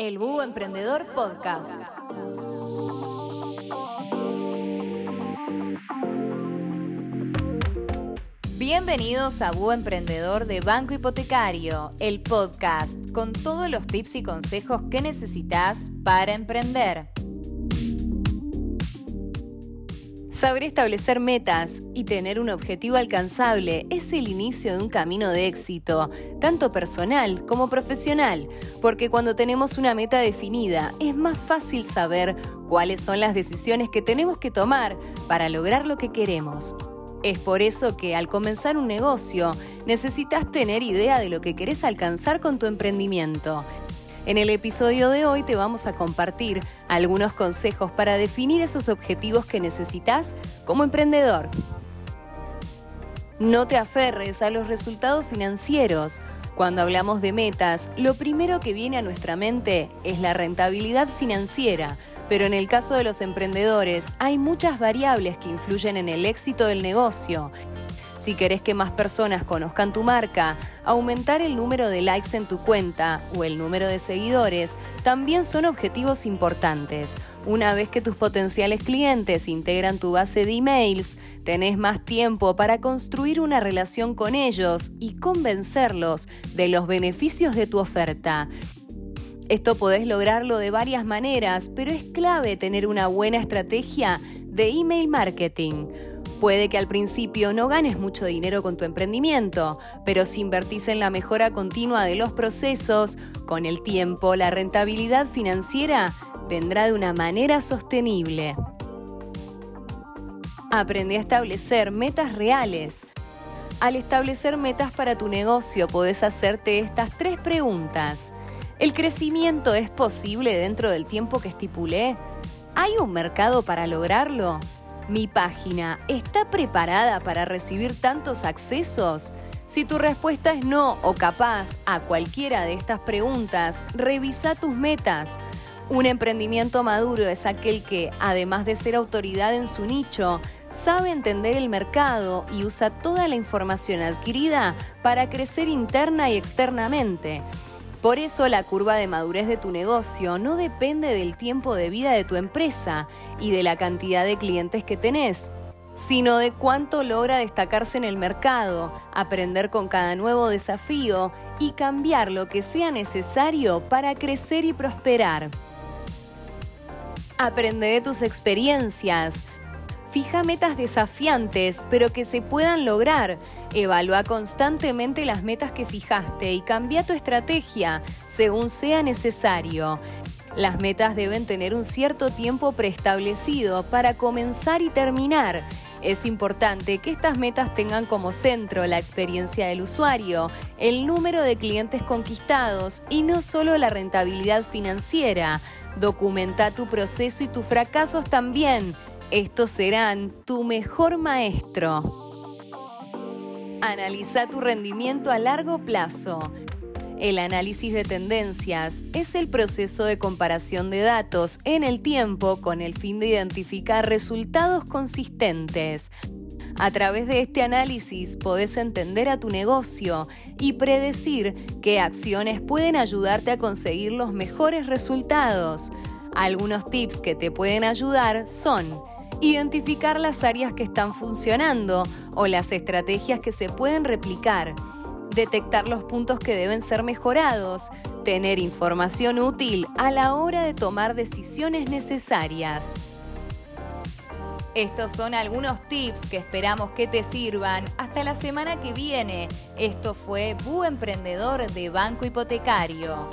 El Búho Emprendedor Podcast. Bienvenidos a Búho Emprendedor de Banco Hipotecario, el podcast con todos los tips y consejos que necesitas para emprender. Saber establecer metas y tener un objetivo alcanzable es el inicio de un camino de éxito, tanto personal como profesional, porque cuando tenemos una meta definida es más fácil saber cuáles son las decisiones que tenemos que tomar para lograr lo que queremos. Es por eso que al comenzar un negocio necesitas tener idea de lo que querés alcanzar con tu emprendimiento en el episodio de hoy te vamos a compartir algunos consejos para definir esos objetivos que necesitas como emprendedor. No te aferres a los resultados financieros. Cuando hablamos de metas, lo primero que viene a nuestra mente es la rentabilidad financiera, pero en el caso de los emprendedores hay muchas variables que influyen en el éxito del negocio si querés que más personas conozcan tu marca, aumentar el número de likes en tu cuenta o el número de seguidores también son objetivos importantes. Una vez que tus potenciales clientes integran tu base de emails, tenés más tiempo para construir una relación con ellos y convencerlos de los beneficios de tu oferta. Esto podés lograrlo de varias maneras, pero es clave tener una buena estrategia de email marketing. Puede que al principio no ganes mucho dinero con tu emprendimiento, pero si invertís en la mejora continua de los procesos, con el tiempo la rentabilidad financiera vendrá de una manera sostenible. Aprende a establecer metas reales. Al establecer metas para tu negocio podés hacerte estas tres preguntas. ¿El crecimiento es posible dentro del tiempo que estipulé? ¿Hay un mercado para lograrlo? ¿Mi página está preparada para recibir tantos accesos? Si tu respuesta es no o capaz a cualquiera de estas preguntas, revisa tus metas. Un emprendimiento maduro es aquel que, además de ser autoridad en su nicho, sabe entender el mercado y usa toda la información adquirida para crecer interna y externamente. Por eso la curva de madurez de tu negocio no depende del tiempo de vida de tu empresa y de la cantidad de clientes que tenés, sino de cuánto logra destacarse en el mercado, aprender con cada nuevo desafío y cambiar lo que sea necesario para crecer y prosperar. Aprende de tus experiencias, Fija metas desafiantes, pero que se puedan lograr. Evalúa constantemente las metas que fijaste y cambia tu estrategia según sea necesario. Las metas deben tener un cierto tiempo preestablecido para comenzar y terminar. Es importante que estas metas tengan como centro la experiencia del usuario, el número de clientes conquistados y no solo la rentabilidad financiera. Documenta tu proceso y tus fracasos también estos serán tu mejor maestro. Analiza tu rendimiento a largo plazo. El análisis de tendencias es el proceso de comparación de datos en el tiempo con el fin de identificar resultados consistentes. A través de este análisis podés entender a tu negocio y predecir qué acciones pueden ayudarte a conseguir los mejores resultados. Algunos tips que te pueden ayudar son identificar las áreas que están funcionando o las estrategias que se pueden replicar, detectar los puntos que deben ser mejorados, tener información útil a la hora de tomar decisiones necesarias. Estos son algunos tips que esperamos que te sirvan. Hasta la semana que viene. Esto fue Bu Emprendedor de Banco Hipotecario.